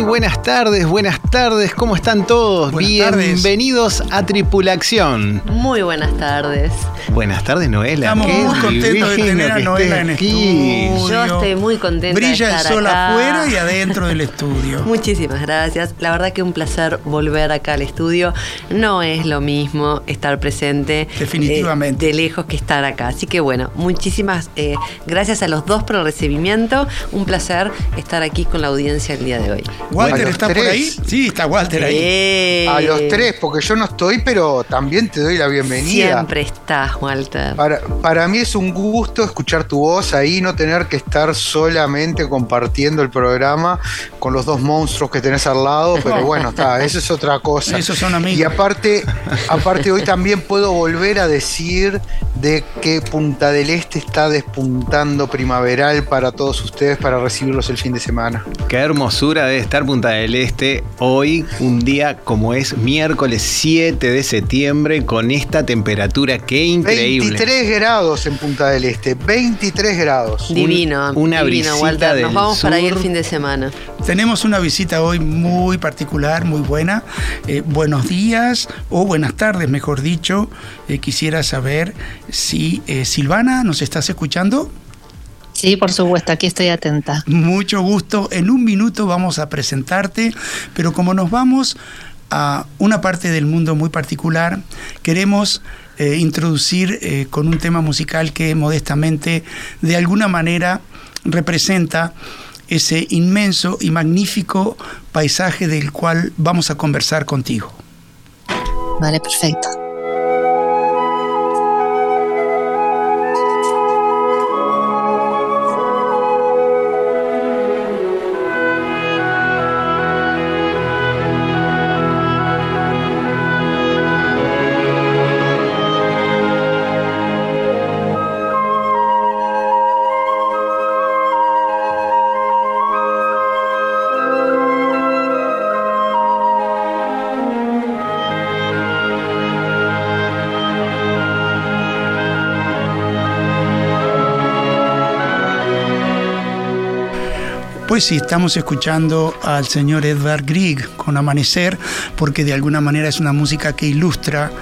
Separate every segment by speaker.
Speaker 1: Muy buenas tardes, buenas tardes, ¿cómo están todos? Bienvenidos a Tripulación.
Speaker 2: Muy buenas tardes.
Speaker 1: Buenas tardes, Noela.
Speaker 3: Estamos muy contentos de tener a Noela en estudio.
Speaker 2: Yo estoy muy contenta
Speaker 3: Brilla
Speaker 2: de estar
Speaker 3: el sol
Speaker 2: acá.
Speaker 3: afuera y adentro del estudio.
Speaker 2: Muchísimas gracias. La verdad que un placer volver acá al estudio. No es lo mismo estar presente
Speaker 3: Definitivamente.
Speaker 2: eh, de lejos que estar acá. Así que bueno, muchísimas eh, gracias a los dos por el recibimiento. Un placer estar aquí con la audiencia el día de hoy.
Speaker 3: ¿Walter está por ahí? Sí, está Walter ahí.
Speaker 2: Eh,
Speaker 4: A los tres, porque yo no estoy, pero también te doy la bienvenida.
Speaker 2: Siempre estás, Walter.
Speaker 4: Para, para mí es un gusto escuchar tu voz ahí, no tener que estar solamente compartiendo el programa con los dos monstruos que tenés al lado, pero bueno, está, eso es otra cosa.
Speaker 3: Esos son amigos.
Speaker 4: Y aparte, aparte hoy también puedo volver a decir de que Punta del Este está despuntando primaveral para todos ustedes para recibirlos el fin de semana.
Speaker 1: Qué hermosura debe estar Punta del Este hoy, un día como es miércoles 7 de septiembre, con esta temperatura. Qué increíble.
Speaker 4: 23 grados en Punta del Este, 23 grados.
Speaker 2: Divino,
Speaker 1: una
Speaker 2: divino,
Speaker 1: brisita
Speaker 2: Walter.
Speaker 1: del
Speaker 2: Nos vamos para ahí el fin de semana.
Speaker 3: Tenemos una visita hoy muy particular, muy buena. Eh, buenos días o buenas tardes, mejor dicho. Eh, quisiera saber si eh, Silvana, ¿nos estás escuchando?
Speaker 5: Sí, por supuesto, aquí estoy atenta.
Speaker 3: Mucho gusto. En un minuto vamos a presentarte, pero como nos vamos a una parte del mundo muy particular, queremos eh, introducir eh, con un tema musical que modestamente, de alguna manera, representa ese inmenso y magnífico paisaje del cual vamos a conversar contigo.
Speaker 5: Vale, perfecto.
Speaker 3: Pues sí, estamos escuchando al señor Edvard Grieg con Amanecer, porque de alguna manera es una música que ilustra,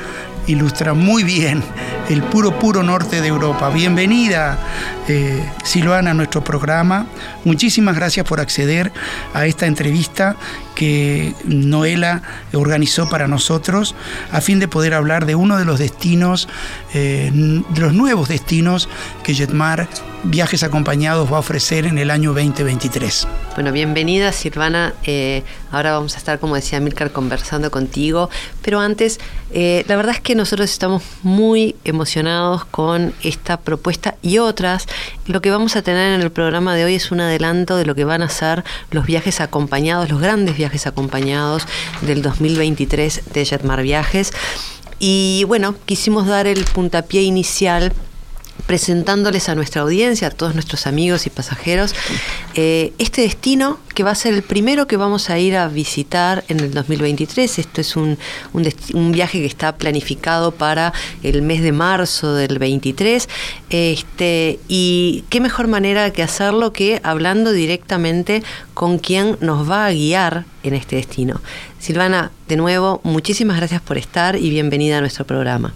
Speaker 3: ilustra muy bien el puro, puro norte de Europa. Bienvenida, eh, Silvana, a nuestro programa. Muchísimas gracias por acceder a esta entrevista que Noela organizó para nosotros a fin de poder hablar de uno de los destinos, eh, de los nuevos destinos que Jetmar Viajes Acompañados va a ofrecer en el año 2023.
Speaker 2: Bueno, bienvenida Silvana. Eh, ahora vamos a estar, como decía Milcar, conversando contigo. Pero antes, eh, la verdad es que nosotros estamos muy emocionados con esta propuesta y otras. Lo que vamos a tener en el programa de hoy es un adelanto de lo que van a ser los viajes acompañados, los grandes viajes acompañados del 2023 de Jetmar Viajes. Y bueno, quisimos dar el puntapié inicial presentándoles a nuestra audiencia, a todos nuestros amigos y pasajeros, eh, este destino que va a ser el primero que vamos a ir a visitar en el 2023. Esto es un, un, un viaje que está planificado para el mes de marzo del 23. Este, y qué mejor manera que hacerlo que hablando directamente con quien nos va a guiar en este destino. Silvana, de nuevo, muchísimas gracias por estar y bienvenida a nuestro programa.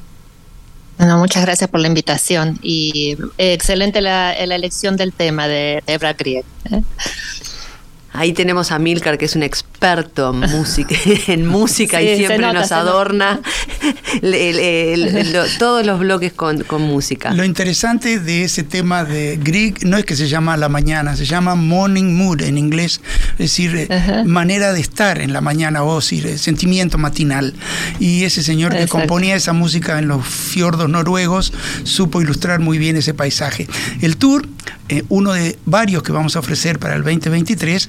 Speaker 5: Bueno, muchas gracias por la invitación y eh, excelente la, la elección del tema de, de Ebra Grieg. ¿eh?
Speaker 2: Ahí tenemos a Milcar, que es un ex- experto en música, en música y siempre nos adorna todos los bloques con, música.
Speaker 3: Lo interesante de ese tema de Grieg no es que se llama la mañana, se llama morning mood en inglés, es decir, eh, manera de estar en la mañana o decir, eh, sentimiento matinal. Y ese señor que componía esa música en los fiordos noruegos supo ilustrar muy bien ese paisaje. El tour eh, uno de varios que vamos a ofrecer para el 2023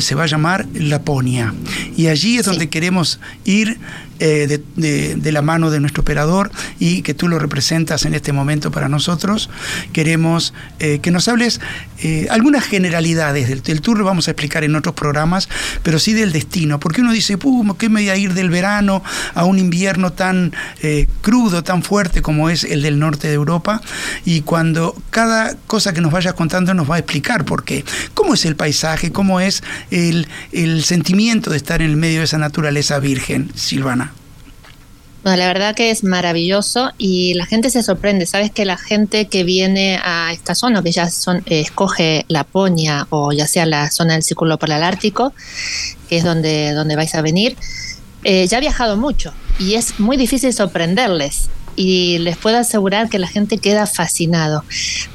Speaker 3: se va a llamar Laponia. Y allí es donde queremos ir eh, de, la mano de nuestro operador y que tú lo representas en este momento para nosotros. Queremos eh, que nos hables eh, algunas generalidades del, tour, lo vamos a explicar en otros programas, pero sí del destino, porque uno dice, ¿qué me a ir del verano a un invierno tan crudo, tan fuerte como es el del norte de Europa? Y cuando cada cosa que nos vayas contando nos va a explicar por qué. ¿Cómo es el paisaje? ¿Cómo es el, el sentimiento de estar en el medio de esa naturaleza virgen, Silvana?
Speaker 5: Bueno, la verdad que es maravilloso y la gente se sorprende. Sabes que la gente que viene a esta zona, que ya son, eh, escoge Laponia o ya sea la zona del Círculo Polar Ártico, que es donde, donde vais a venir, eh, ya ha viajado mucho y es muy difícil sorprenderles y les puedo asegurar que la gente queda fascinado.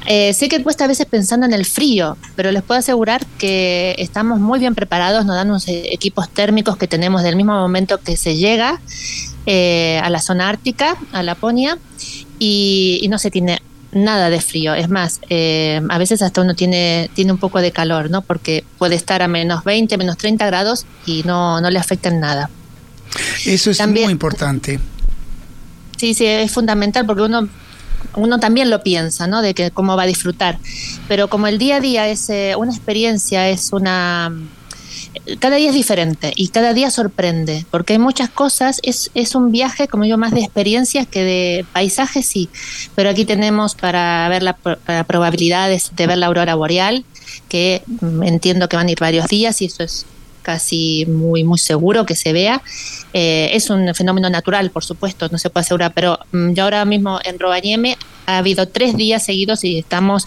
Speaker 5: Eh, sé que cuesta a veces pensando en el frío, pero les puedo asegurar que estamos muy bien preparados, nos dan unos equipos térmicos que tenemos del mismo momento que se llega eh, a la zona ártica, a Laponia, y, no se tiene nada de frío. Es más, eh, a veces hasta uno tiene, tiene un poco de calor, ¿no? Porque puede estar a menos 20, menos 30 grados y no, no le afecta en nada.
Speaker 3: Eso es muy importante.
Speaker 5: Sí, sí, es fundamental porque uno uno también lo piensa, ¿no? De que cómo va a disfrutar. Pero como el día a día es eh, una experiencia, es una cada día es diferente y cada día sorprende, porque hay muchas cosas, es, es un viaje, como yo, más de experiencias que de paisajes, sí, pero aquí tenemos para ver la, probabilidades de ver la aurora boreal, que mm, entiendo que van a ir varios días y eso es casi muy, muy seguro que se vea. Eh, es un fenómeno natural, por supuesto, no se puede asegurar, pero mm, yo ahora mismo en Robañeme ha habido tres días seguidos y estamos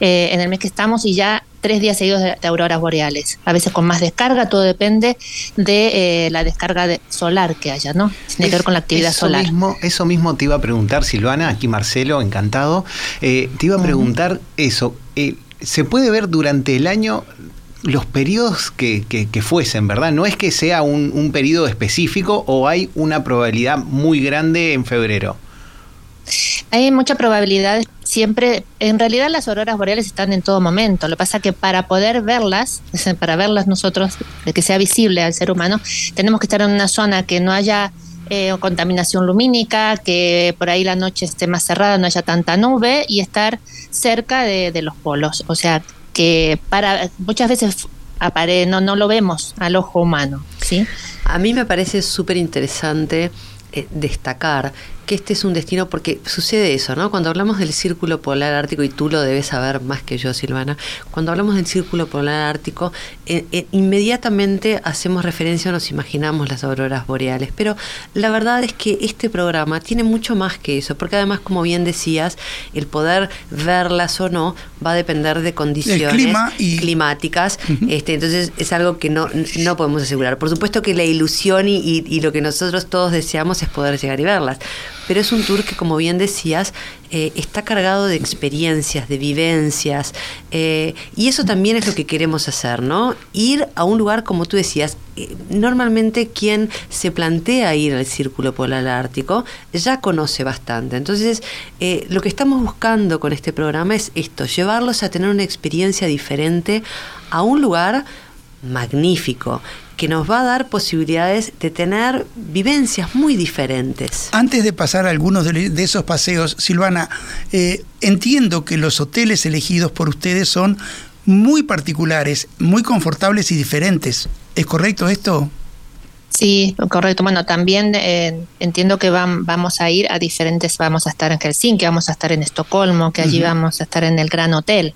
Speaker 5: eh, en el mes que estamos y ya tres días seguidos de, auroras boreales. A veces con más descarga, todo depende de eh, la descarga solar que haya, ¿no? Tiene que ver con la actividad solar.
Speaker 1: Mismo, eso mismo te iba a preguntar, Silvana, aquí Marcelo, encantado. te iba a preguntar eso. ¿Se puede ver durante el año los periodos que, fuesen, ¿verdad? No es que sea un, un periodo específico o hay una probabilidad muy grande en febrero.
Speaker 5: Hay mucha probabilidad siempre, en realidad las auroras boreales están en todo momento. Lo que pasa que para poder verlas, para verlas nosotros, que sea visible al ser humano, tenemos que estar en una zona que no haya eh, contaminación lumínica, que por ahí la noche esté más cerrada, no haya tanta nube y estar cerca de, de los polos. O sea, que para muchas veces apare, no, no lo vemos al ojo humano. ¿sí?
Speaker 2: A mí me parece súper interesante eh, destacar que este es un destino, porque sucede eso, ¿no? Cuando hablamos del círculo polar ártico, y tú lo debes saber más que yo, Silvana, cuando hablamos del círculo polar ártico, eh, eh, inmediatamente hacemos referencia o nos imaginamos las auroras boreales, pero la verdad es que este programa tiene mucho más que eso, porque además, como bien decías, el poder verlas o no va a depender de condiciones climáticas, este, entonces es algo que no, no podemos asegurar. Por supuesto que la ilusión y, y lo que nosotros todos deseamos es poder llegar y verlas pero es un tour que, como bien decías, eh, está cargado de experiencias, de vivencias, eh, y eso también es lo que queremos hacer, ¿no? Ir a un lugar, como tú decías, eh, normalmente quien se plantea ir al Círculo Polar Ártico ya conoce bastante. Entonces, lo que estamos buscando con este programa es esto, llevarlos a tener una experiencia diferente a un lugar magnífico que nos va a dar posibilidades de tener vivencias muy diferentes.
Speaker 3: Antes de pasar a algunos de, esos paseos, Silvana, eh, entiendo que los hoteles elegidos por ustedes son muy particulares, muy confortables y diferentes. ¿Es correcto esto?
Speaker 5: Sí, correcto. Bueno, también eh, entiendo que vamos a ir a diferentes, vamos a estar en Helsinki, vamos a estar en Estocolmo, que allí vamos a estar en el Gran Hotel,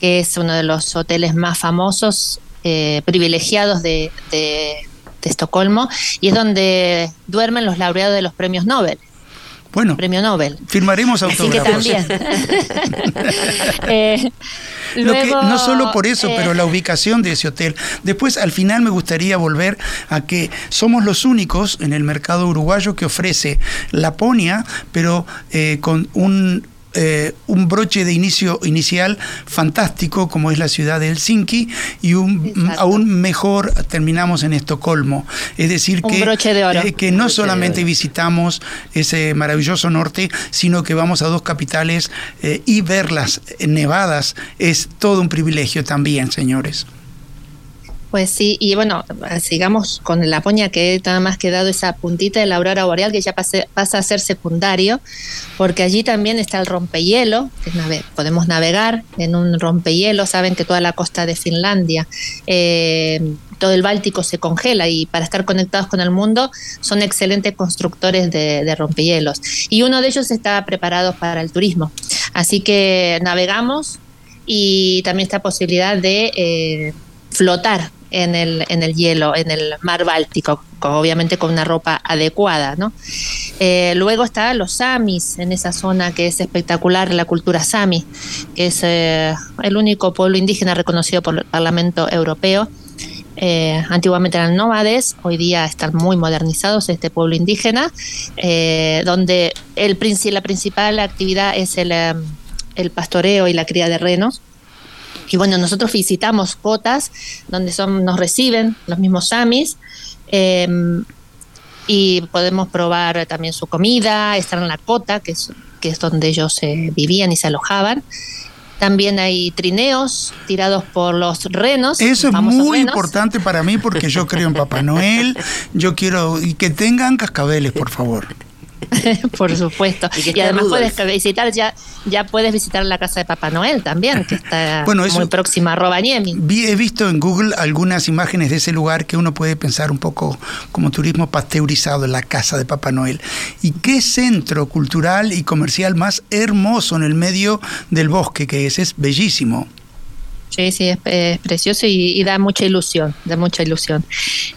Speaker 5: que es uno de los hoteles más famosos eh, privilegiados de, Estocolmo y es donde duermen los laureados de los premios Nobel.
Speaker 3: Bueno,
Speaker 5: premio Nobel.
Speaker 3: Firmaremos autógrafos.
Speaker 5: Así que también. eh,
Speaker 3: no solo por eso, pero eh, la ubicación de ese hotel. Después, al final, me gustaría volver a que somos los únicos en el mercado uruguayo que ofrece Laponia, pero eh, con un eh, un broche de inicio inicial fantástico como es la ciudad de Helsinki y un, aún mejor terminamos en Estocolmo. Es decir, que, que no solamente visitamos ese maravilloso norte, sino que vamos a dos capitales y verlas nevadas es todo un privilegio también, señores.
Speaker 5: Pues sí, y bueno, sigamos con la poña que nada más quedado esa puntita de la aurora boreal que ya pasa a ser secundario, porque allí también está el rompehielo, que podemos navegar en un rompehielo, saben que toda la costa de Finlandia, eh, todo el Báltico se congela y para estar conectados con el mundo son excelentes constructores de, rompehielos. Y uno de ellos está preparado para el turismo. Así que navegamos y también esta posibilidad de... Eh, flotar en el, en el hielo, en el mar Báltico, obviamente con una ropa adecuada. ¿no? Eh, luego está los samis en esa zona que es espectacular, la cultura sami, que es eh, el único pueblo indígena reconocido por el Parlamento Europeo. Eh, antiguamente eran nómades, hoy día están muy modernizados este pueblo indígena, donde el, la principal actividad es el, el pastoreo y la cría de renos y bueno, nosotros visitamos cotas donde son, nos reciben los mismos samis em, y podemos probar también su comida, estar en la cota, que es, que es donde ellos eh, vivían y se alojaban. También hay trineos tirados por los renos.
Speaker 3: Eso es muy importante para mí porque yo creo en Papá Noel. Yo quiero y que tengan cascabeles, por favor.
Speaker 5: Por supuesto. Y, además puedes visitar ya, ya puedes visitar la casa de Papá Noel también, que está muy próxima a Rovaniemi.
Speaker 3: he visto en Google algunas imágenes de ese lugar que uno puede pensar un poco como turismo pasteurizado en la casa de Papá Noel. Y qué centro cultural y comercial más hermoso en el medio del bosque que es, es bellísimo.
Speaker 5: Sí, sí, es, precioso y, da mucha ilusión, da mucha ilusión.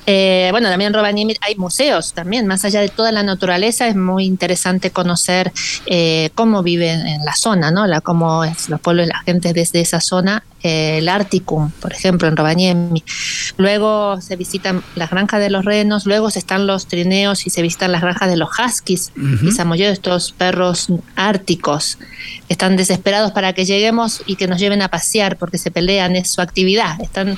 Speaker 5: Eh, bueno, también en Rovaniemi hay museos también, más allá de toda la naturaleza, es muy interesante conocer eh, cómo viven en la zona, ¿no? La, cómo es los pueblos la gente desde esa zona el Articum, por ejemplo, en Rovaniemi. Luego se visitan las granjas de los renos, luego se están los trineos y se visitan las granjas de los huskies y samoyedos, estos perros árticos. Están desesperados para que lleguemos y que nos lleven a pasear porque se pelean, es su actividad. Están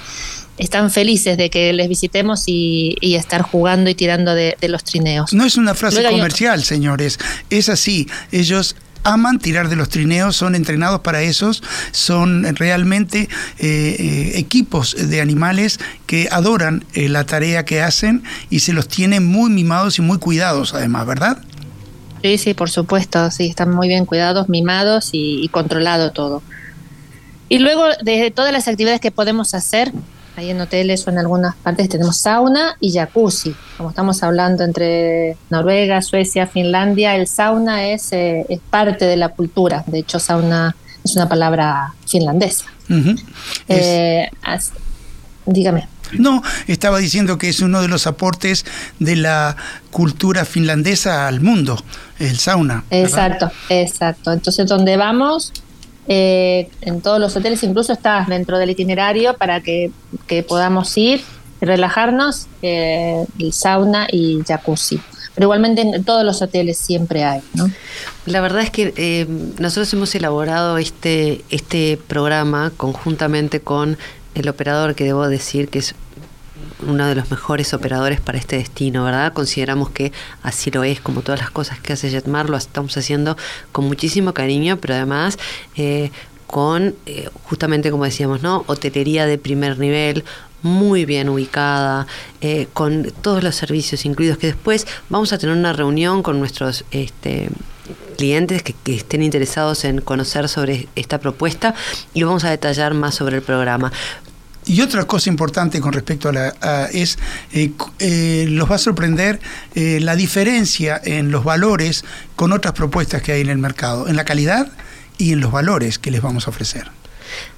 Speaker 5: están felices de que les visitemos y, estar jugando y tirando de, los trineos.
Speaker 3: No es una frase comercial, señores, es así. Ellos aman tirar de los trineos, son entrenados para esos, son realmente eh, eh, equipos de animales que adoran eh, la tarea que hacen y se los tienen muy mimados y muy cuidados además, ¿verdad?
Speaker 5: Sí, sí, por supuesto, sí, están muy bien cuidados, mimados y, y controlado todo. Y luego de todas las actividades que podemos hacer, Ahí en hoteles o en algunas partes tenemos sauna y jacuzzi. Como estamos hablando entre Noruega, Suecia, Finlandia, el sauna es, eh, es parte de la cultura. De hecho, sauna es una palabra finlandesa. Eh, dígame.
Speaker 3: No, estaba diciendo que es uno de los aportes de la cultura finlandesa al mundo, el sauna.
Speaker 5: Exacto, exacto. Entonces, donde vamos, eh, en todos los hoteles, incluso está dentro del itinerario para que, podamos ir relajarnos, eh, el sauna y jacuzzi. Pero igualmente en todos los hoteles siempre hay. ¿no?
Speaker 2: La verdad es que eh, nosotros hemos elaborado este, este programa conjuntamente con el operador que debo decir que es uno de los mejores operadores para este destino, ¿verdad? Consideramos que así lo es, como todas las cosas que hace Jetmar, lo estamos haciendo con muchísimo cariño, pero además eh, con, eh, justamente como decíamos, ¿no? Hotelería de primer nivel, muy bien ubicada, eh, con todos los servicios incluidos, que después vamos a tener una reunión con nuestros este, clientes que, que, estén interesados en conocer sobre esta propuesta y vamos a detallar más sobre el programa.
Speaker 3: Y otra cosa importante con respecto a la es eh, eh, los va a sorprender eh, la diferencia en los valores con otras propuestas que hay en el mercado, en la calidad y en los valores que les vamos a ofrecer.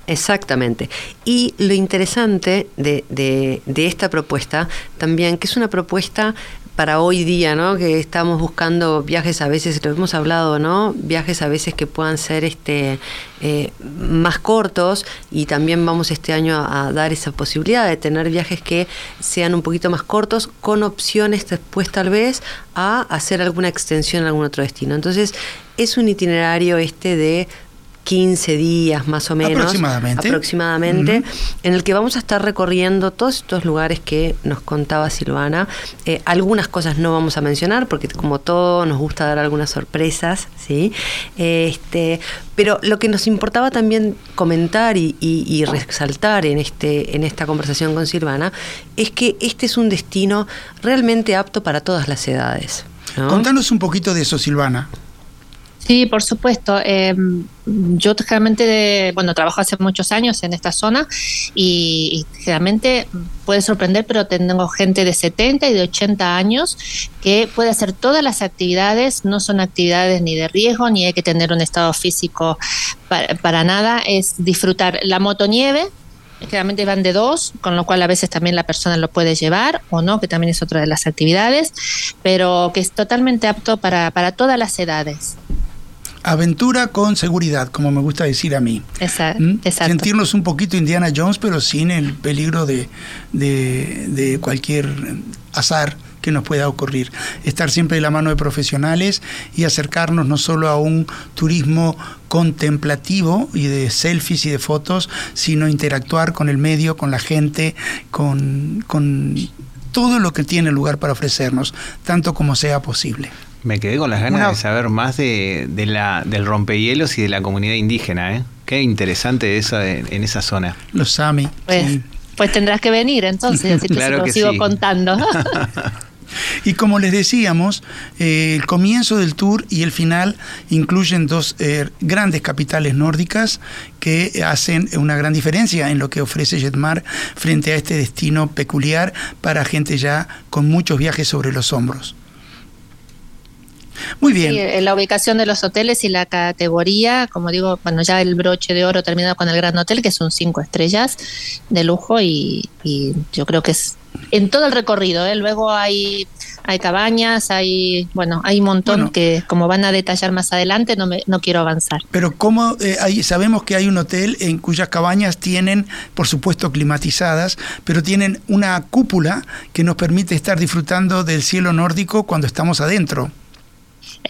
Speaker 2: Exactamente. Y lo interesante de, de, esta propuesta también, que es una propuesta para hoy día, ¿no? Que estamos buscando viajes a veces, lo hemos hablado, ¿no? Viajes a veces que puedan ser este eh, más cortos y también vamos este año a, dar esa posibilidad de tener viajes que sean un poquito más cortos con opciones después tal vez a hacer alguna extensión a algún otro destino. Entonces es un itinerario este de 15 días más o menos.
Speaker 3: Aproximadamente.
Speaker 2: Aproximadamente, en el que vamos a estar recorriendo todos estos lugares que nos contaba Silvana. Eh, algunas cosas no vamos a mencionar, porque como todo nos gusta dar algunas sorpresas, ¿sí? Este, pero lo que nos importaba también comentar y, resaltar en, este, en esta conversación con Silvana es que este es un destino realmente apto para todas las edades.
Speaker 3: Contanos un poquito de eso, Silvana.
Speaker 5: Sí, por supuesto. Em, yo generalmente, bueno, trabajo hace muchos años en esta zona y, generalmente puede sorprender, pero tengo gente de 70 y de 80 años que puede hacer todas las actividades, no son actividades ni de riesgo, ni hay que tener un estado físico para, para nada, es disfrutar la motonieve, generalmente van de dos, con lo cual a veces también la persona lo puede llevar o no, que también es otra de las actividades, pero que es totalmente apto para, para todas las edades.
Speaker 3: Aventura con seguridad, como me gusta decir a mí.
Speaker 5: Exacto. ¿Mm?
Speaker 3: Sentirnos un poquito Indiana Jones, pero sin el peligro de, de, cualquier azar que nos pueda ocurrir. Estar siempre de la mano de profesionales y acercarnos no solo a un turismo contemplativo y de selfies y de fotos, sino interactuar con el medio, con la gente, con, con todo lo que tiene lugar para ofrecernos, tanto como sea posible.
Speaker 1: Me quedé con las ganas de saber más de, la, del rompehielos y de la comunidad indígena. ¿eh? Qué interesante eso en esa zona.
Speaker 3: Los Sami.
Speaker 5: Pues, pues tendrás que venir entonces, así te lo sigo contando.
Speaker 3: Y como les decíamos, eh, el comienzo del tour y el final incluyen dos eh, grandes capitales nórdicas que hacen una gran diferencia en lo que ofrece Jetmar frente a este destino peculiar para gente ya con muchos viajes sobre los hombros. Muy bien.
Speaker 5: Sí, la ubicación de los hoteles y la categoría, como digo, bueno, ya el broche de oro terminado con el Gran Hotel, que son cinco estrellas de lujo y, yo creo que es en todo el recorrido. ¿eh? Luego hay hay cabañas, hay bueno, hay un montón que como van a detallar más adelante no me, no quiero avanzar.
Speaker 3: Pero cómo eh, sabemos que hay un hotel en cuyas cabañas tienen, por supuesto, climatizadas, pero tienen una cúpula que nos permite estar disfrutando del cielo nórdico cuando estamos adentro.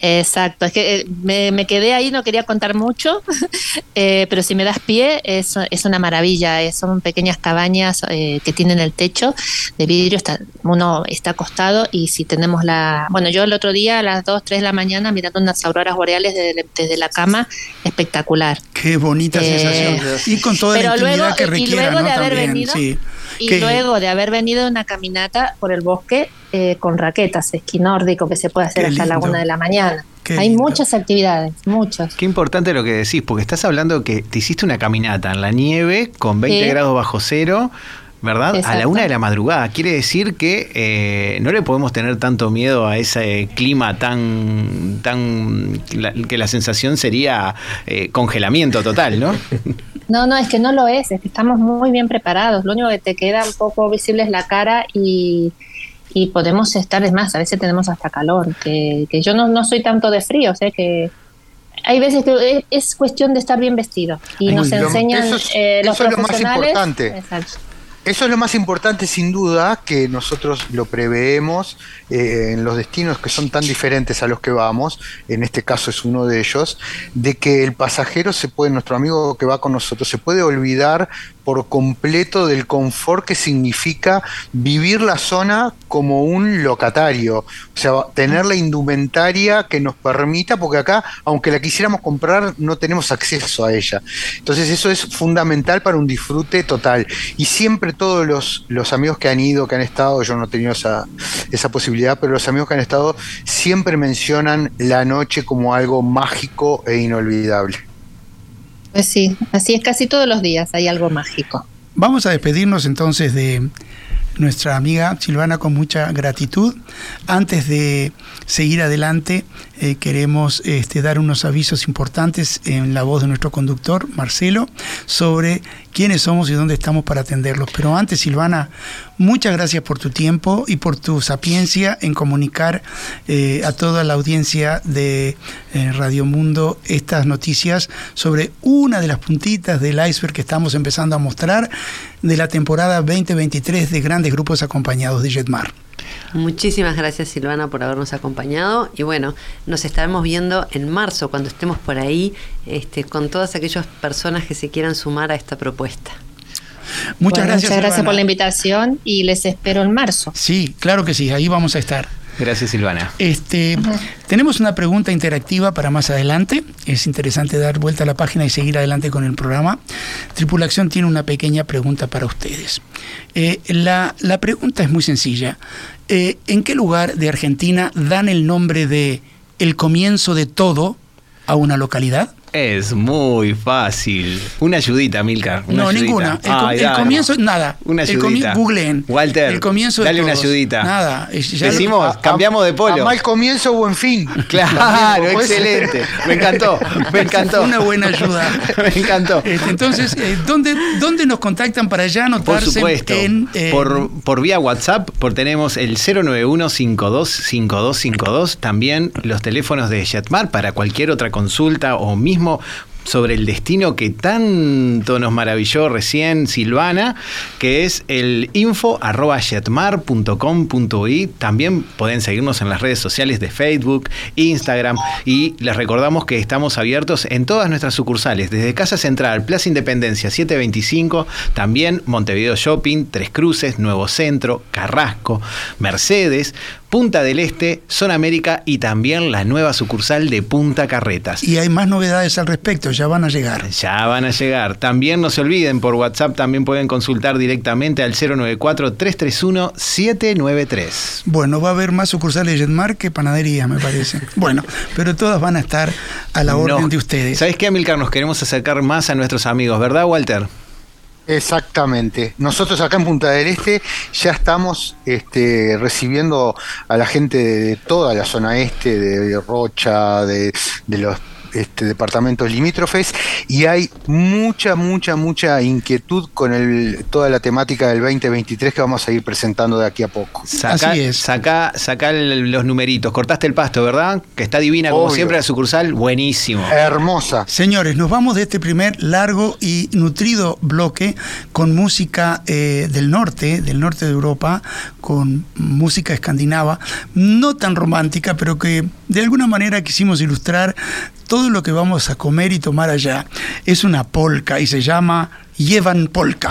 Speaker 5: Exacto, es que eh, me, quedé ahí, no quería contar mucho, eh, pero si me das pie es, es una maravilla, eh, son pequeñas cabañas que tienen el techo de vidrio, está, uno está acostado y si tenemos la... Bueno, yo el otro día a las 2, 3 de la mañana mirando unas auroras boreales desde, la cama, espectacular.
Speaker 3: Qué bonita sensación. Y con toda la intimidad que requiere, ¿no? También, sí.
Speaker 5: Y luego de haber venido una caminata por el bosque eh, con raquetas, esquí nórdico, que se puede hacer hasta la una de la mañana. Hay muchas actividades, muchas.
Speaker 1: Qué importante lo que decís, porque estás hablando que te hiciste una caminata en la nieve con 20 grados bajo cero. ¿verdad? A la una de la madrugada. Quiere decir que eh, no le podemos tener tanto miedo a ese clima tan, tan que la sensación sería eh, congelamiento total, ¿no?
Speaker 5: No, no, es que no lo es, es que estamos muy bien preparados. Lo único que te queda un poco visible es la cara y, podemos estar, es más, a veces tenemos hasta calor, que, que yo no, no soy tanto de frío, o sea que hay veces que es cuestión de estar bien vestido y nos enseñan eh, los eso Es lo más importante.
Speaker 4: Eso es lo más importante sin duda, que nosotros lo preveemos eh, en los destinos que son tan diferentes a los que vamos, en este caso es uno de ellos, de que el pasajero se puede, nuestro amigo que va con nosotros, se puede olvidar por completo del confort que significa vivir la zona como un locatario, o sea, tener la indumentaria que nos permita, porque acá, aunque la quisiéramos comprar, no tenemos acceso a ella. Entonces eso es fundamental para un disfrute total. Y siempre todos los, los amigos que han ido, que han estado, yo no he tenido esa, esa posibilidad, pero los amigos que han estado siempre mencionan la noche como algo mágico e inolvidable.
Speaker 5: Pues sí, así es casi todos los días, hay algo mágico.
Speaker 3: Vamos a despedirnos entonces de nuestra amiga Silvana con mucha gratitud. Antes de seguir adelante, eh, queremos este, dar unos avisos importantes en la voz de nuestro conductor, Marcelo, sobre quiénes somos y dónde estamos para atenderlos. Pero antes, Silvana, muchas gracias por tu tiempo y por tu sapiencia en comunicar eh, a toda la audiencia de eh, Radio Mundo estas noticias sobre una de las puntitas del iceberg que estamos empezando a mostrar de la temporada 2023 de grandes grupos acompañados de Jetmar.
Speaker 2: Muchísimas gracias Silvana por habernos acompañado y bueno, nos estaremos viendo en marzo cuando estemos por ahí este, con todas aquellas personas que se quieran sumar a esta propuesta.
Speaker 3: Muchas gracias.
Speaker 5: Muchas gracias por la invitación y les espero en marzo.
Speaker 3: Sí, claro que sí, ahí vamos a estar.
Speaker 1: Gracias, Silvana.
Speaker 3: Este, tenemos una pregunta interactiva para más adelante. Es interesante dar vuelta a la página y seguir adelante con el programa. Tripulación tiene una pequeña pregunta para ustedes. Eh, la, la, pregunta es muy sencilla. Eh, ¿En qué lugar de Argentina dan el nombre de el comienzo de todo a una localidad?
Speaker 1: Es muy fácil. Una ayudita, Milcar.
Speaker 3: no,
Speaker 1: ayudita.
Speaker 3: ninguna. El, Ay, el comienzo, nada.
Speaker 1: Una ayudita.
Speaker 3: googleen.
Speaker 1: Walter,
Speaker 3: el comienzo
Speaker 1: dale
Speaker 3: de
Speaker 1: una ayudita.
Speaker 3: Nada. Ya
Speaker 1: Decimos,
Speaker 4: a,
Speaker 1: cambiamos de polo.
Speaker 4: A mal comienzo, buen fin.
Speaker 1: Claro, excelente. Me encantó, me encantó.
Speaker 3: Una buena ayuda.
Speaker 1: me encantó.
Speaker 3: Este, entonces, eh, ¿dónde, ¿dónde nos contactan para ya anotarse
Speaker 1: Por supuesto.
Speaker 3: en... eh,
Speaker 1: por, por vía WhatsApp, por tenemos el 091-525252, también los teléfonos de Jetmar para cualquier otra consulta o mismo sobre el destino que tanto nos maravilló recién Silvana, que es el info arroba jetmar.com.uy. También pueden seguirnos en las redes sociales de Facebook, Instagram y les recordamos que estamos abiertos en todas nuestras sucursales, desde Casa Central, Plaza Independencia 725, también Montevideo Shopping, Tres Cruces, Nuevo Centro, Carrasco, Mercedes, Punta del Este, Zona América y también la nueva sucursal de Punta Carretas.
Speaker 3: Y hay más novedades al respecto, ya van a llegar.
Speaker 1: Ya van a llegar. También no se olviden, por WhatsApp también pueden consultar directamente al 094-331-793.
Speaker 3: Bueno, va a haber más sucursales de Jetmar que panadería, me parece. bueno, pero todas van a estar a la orden
Speaker 1: No.
Speaker 3: de ustedes.
Speaker 1: ¿Sabes qué, Amilcar? Nos queremos acercar más a nuestros amigos, ¿verdad, Walter?
Speaker 4: Exactamente. Nosotros acá en Punta del Este ya estamos este, recibiendo a la gente de toda la zona este, de Rocha, de, de los este, departamentos limítrofes, y hay mucha, mucha, mucha inquietud con el, toda la temática del 2023 que vamos a ir presentando de aquí a poco.
Speaker 1: Saca,
Speaker 3: Así es.
Speaker 1: Saca, saca el- los numeritos. Cortaste el pasto, ¿verdad? Que está divina como
Speaker 4: Obvio.
Speaker 1: siempre la sucursal. Buenísimo.
Speaker 4: Hermosa.
Speaker 3: Señores, nos vamos de este primer largo y nutrido bloque con música eh, del norte, del norte de Europa, con música escandinava, no tan romántica, pero que de alguna manera quisimos ilustrar todo lo que vamos a comer y tomar allá. Es una polka y se llama Llevan Polka.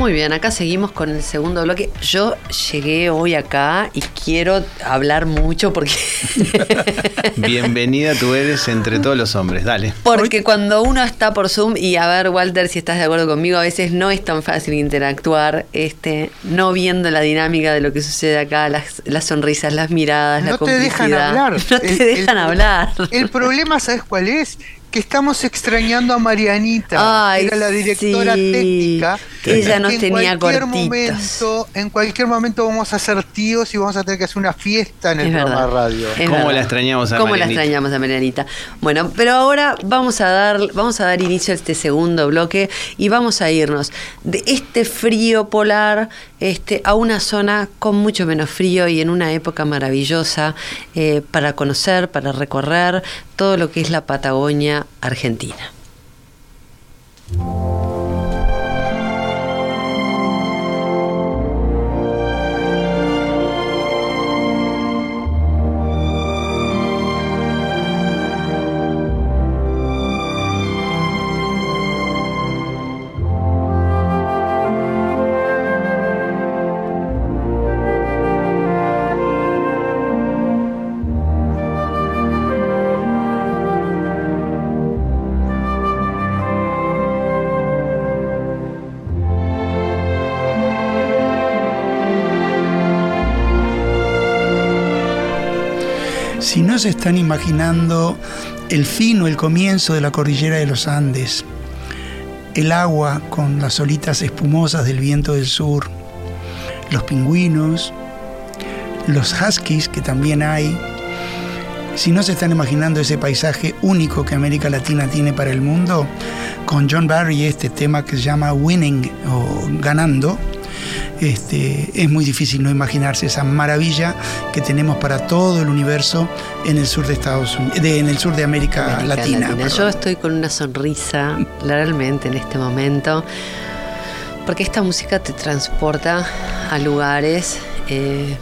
Speaker 2: Muy bien, acá seguimos con el segundo bloque. Yo llegué hoy acá y quiero hablar mucho porque
Speaker 1: Bienvenida tú eres entre todos los hombres. Dale.
Speaker 2: porque cuando uno está por Zoom y a ver Walter si estás de acuerdo conmigo, a veces no es tan fácil interactuar, este, no viendo la dinámica de lo que sucede acá, las, las sonrisas, las miradas, la
Speaker 4: No te dejan
Speaker 2: complicidad.
Speaker 4: hablar.
Speaker 2: No te
Speaker 4: El-
Speaker 2: dejan
Speaker 4: el-
Speaker 2: hablar.
Speaker 4: El problema, ¿sabes cuál es? Que estamos extrañando a Marianita, que era la directora técnica.
Speaker 2: Ella nos tenía
Speaker 4: en cualquier momento, En cualquier momento vamos a ser tíos y vamos a tener que hacer una fiesta en el programa de radio.
Speaker 1: ¿Cómo la extrañamos a
Speaker 2: ¿Cómo la extrañamos a Marianita? Bueno, pero ahora vamos a dar, vamos a dar inicio a este segundo bloque y vamos a irnos de este frío polar este, a una zona con mucho menos frío y en una época maravillosa eh, para conocer, para recorrer todo lo que es la Patagonia Argentina.
Speaker 3: No se están imaginando el fin o el comienzo de la cordillera de los Andes, el agua con las olitas espumosas del viento del sur, los pingüinos, los huskies que también hay, si no se están imaginando ese paisaje único que América Latina tiene para el mundo, con John Barry este tema que se llama Winning o Ganando, este, es muy difícil no imaginarse esa maravilla que tenemos para todo el universo en el sur de Estados Unidos, en el sur de América, Latina.
Speaker 2: Yo estoy con una sonrisa realmente en este momento, porque esta música te transporta a lugares eh,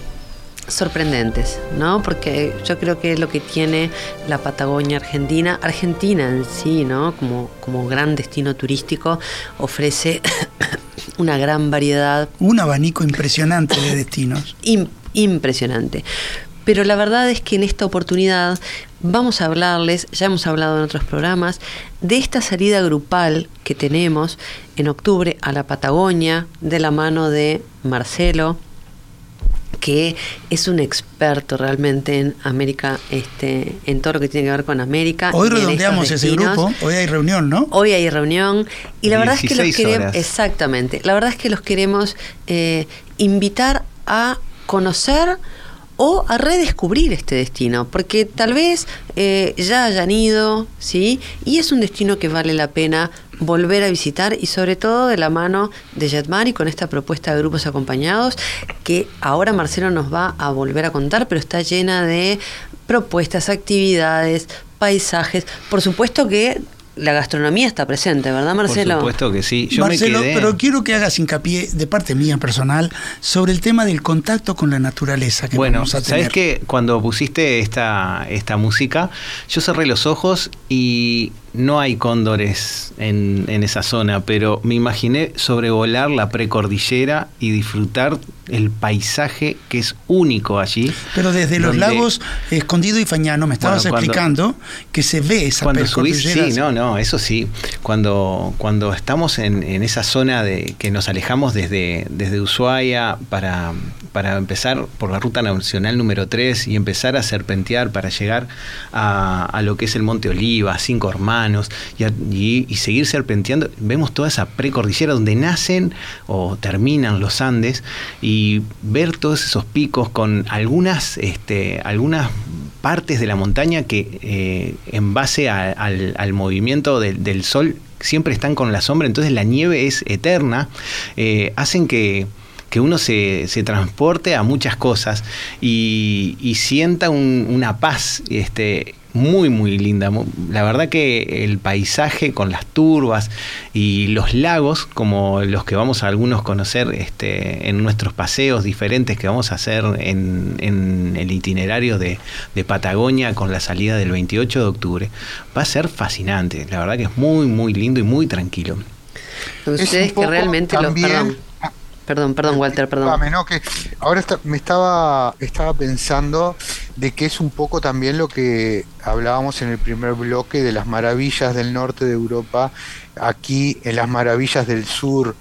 Speaker 2: sorprendentes, ¿no? Porque yo creo que es lo que tiene la Patagonia Argentina, Argentina en sí, ¿no? Como, como gran destino turístico, ofrece una gran variedad.
Speaker 3: Un abanico impresionante de destinos.
Speaker 2: impresionante. Pero la verdad es que en esta oportunidad vamos a hablarles, ya hemos hablado en otros programas, de esta salida grupal que tenemos en octubre a la Patagonia, de la mano de Marcelo, que es un experto realmente en América, este, en todo lo que tiene que ver con América.
Speaker 3: Hoy redondeamos ese grupo, hoy hay reunión, ¿no?
Speaker 2: Hoy hay reunión y la verdad es que los queremos, exactamente, la verdad es que los queremos eh, invitar a conocer o a redescubrir este destino, porque tal vez eh, ya hayan ido, ¿sí? Y es un destino que vale la pena volver a visitar y sobre todo de la mano de Jetmar y con esta propuesta de grupos acompañados que ahora Marcelo nos va a volver a contar, pero está llena de propuestas, actividades, paisajes. Por supuesto que la gastronomía está presente, ¿verdad, Marcelo?
Speaker 1: Por supuesto que sí.
Speaker 3: Yo Marcelo, pero quiero que hagas hincapié de parte mía personal sobre el tema del contacto con la naturaleza que
Speaker 1: bueno,
Speaker 3: vamos a
Speaker 1: tener. Sabes que cuando pusiste esta, esta música, yo cerré los ojos y no hay cóndores en, en, esa zona, pero me imaginé sobrevolar la precordillera y disfrutar el paisaje que es único allí.
Speaker 3: Pero desde los lagos Escondido y Fañano me estabas explicando que se ve esa
Speaker 1: cuando subís, Sí, no, no, eso sí. Cuando, cuando estamos en, en, esa zona de que nos alejamos desde, desde Ushuaia para, para empezar por la ruta nacional número 3 y empezar a serpentear para llegar a, a lo que es el Monte Oliva, Cinco Hermanos, y, seguir serpenteando. Vemos toda esa precordillera donde nacen o terminan los Andes y ver todos esos picos con algunas, este, algunas partes de la montaña que eh, en base al, movimiento del sol siempre están con la sombra, entonces la nieve es eterna, eh, hacen que que uno se, se, transporte a muchas cosas y, sienta una paz este, muy, muy linda. La verdad que el paisaje con las turbas y los lagos, como los que vamos a algunos conocer este, en nuestros paseos diferentes que vamos a hacer en, en el itinerario de, de, Patagonia con la salida del 28 de octubre, va a ser fascinante. La verdad que es muy, muy lindo y muy tranquilo.
Speaker 2: Ustedes que realmente Perdón, perdón, Walter, perdón.
Speaker 4: que ahora me estaba, estaba pensando de que es un poco también lo que hablábamos en el primer bloque de las maravillas del norte de Europa, aquí en las maravillas del sur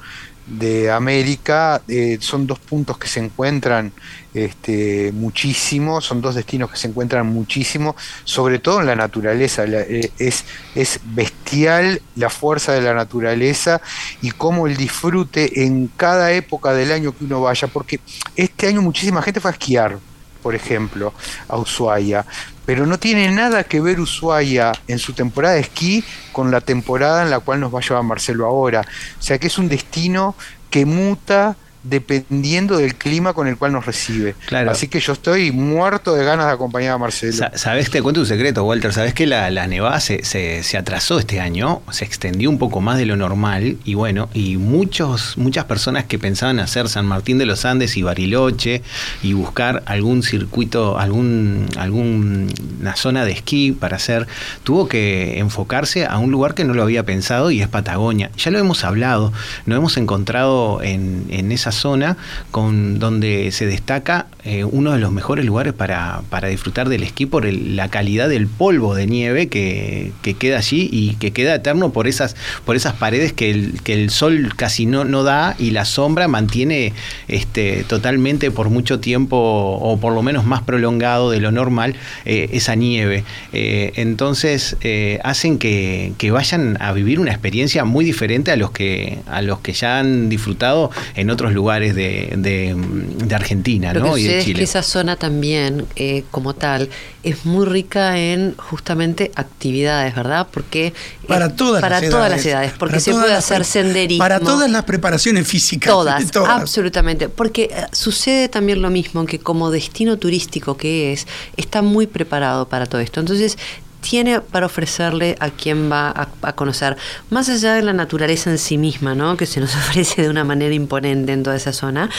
Speaker 4: de América. Eh, son dos puntos que se encuentran este, muchísimo, son dos destinos que se encuentran muchísimo, sobre todo en la naturaleza. Eh, es, es bestial la fuerza de la naturaleza y cómo el disfrute en cada época del año que uno vaya, porque este año muchísima gente fue a esquiar, por ejemplo, a Ushuaia, pero no tiene nada que ver Ushuaia en su temporada de esquí con la temporada en la cual nos va a llevar Marcelo ahora. O sea que es un destino que muta dependiendo del clima con el cual nos recibe. Así que yo estoy muerto de ganas de acompañar a Marcelo.
Speaker 1: Sabes, te cuento un secreto, Walter. Sabes que la, nevada se, se, atrasó este año, se extendió un poco más de lo normal y bueno, y muchos, muchas personas que pensaban hacer San Martín de los Andes y Bariloche y buscar algún circuito, algún, alguna zona de esquí para hacer, tuvo que enfocarse a un lugar que no lo había pensado y es Patagonia. Ya lo hemos hablado, nos hemos encontrado en, en esas zona con, donde se destaca eh, uno de los mejores lugares para, disfrutar del esquí por la calidad del polvo de nieve que, queda allí y que queda eterno por esas, por esas paredes que el, que el sol casi no, no da y la sombra mantiene este, totalmente por mucho tiempo o por lo menos más prolongado de lo normal eh, esa nieve. Eh, entonces hacen que, que, vayan a vivir una experiencia muy diferente a los que, a los que ya han disfrutado en otros lugares lugares de, de, Argentina ¿no?
Speaker 2: y de Chile. que esa zona también, eh, como tal, es muy rica en justamente actividades, ¿verdad? Porque
Speaker 3: para todas,
Speaker 2: para
Speaker 3: las,
Speaker 2: todas
Speaker 3: edades,
Speaker 2: las edades, porque se puede hacer senderismo.
Speaker 3: Para todas las preparaciones físicas.
Speaker 2: Todas, todas, absolutamente. Porque eh, sucede también lo mismo, que como destino turístico que es, está muy preparado para todo esto. Entonces, tiene para ofrecerle a quien va a, conocer, más allá de la naturaleza en sí misma, ¿no? que se nos ofrece de una manera imponente en toda esa zona,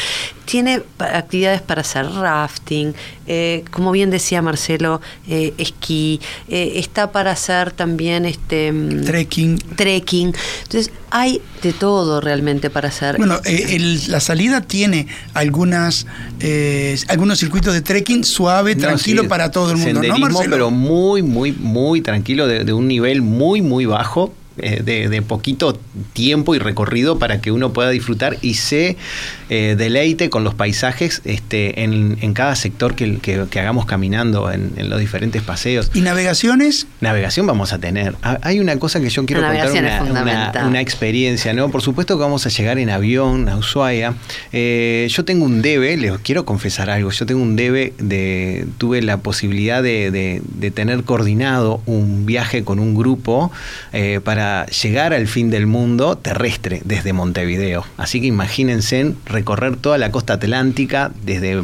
Speaker 2: tiene actividades para hacer rafting, eh, como bien decía Marcelo, eh, esquí, eh, está para hacer también este
Speaker 3: mm, trekking.
Speaker 2: Trekking. Entonces, hay de todo realmente para hacer.
Speaker 3: Bueno, la salida tiene algunas algunos circuitos de trekking suave, tranquilo para todo el mundo, ¿no,
Speaker 1: Marcelo? pero muy, muy, muy tranquilo, de un nivel muy, muy bajo eh, de, poquito tiempo y recorrido para que uno pueda disfrutar y se eh, deleite con los paisajes este, en, cada sector que, hagamos caminando en, los diferentes paseos.
Speaker 3: ¿Y navegaciones?
Speaker 1: Navegación vamos a tener. Ah, hay una cosa que yo quiero contar, una, experiencia, ¿no? Por supuesto que vamos a llegar en avión a Ushuaia. Eh, yo tengo un debe, les quiero confesar algo, yo tengo un debe de, tuve la posibilidad de, tener coordinado un viaje con un grupo para llegar al fin del mundo terrestre desde Montevideo. Así que imagínense recorrer toda la costa atlántica, desde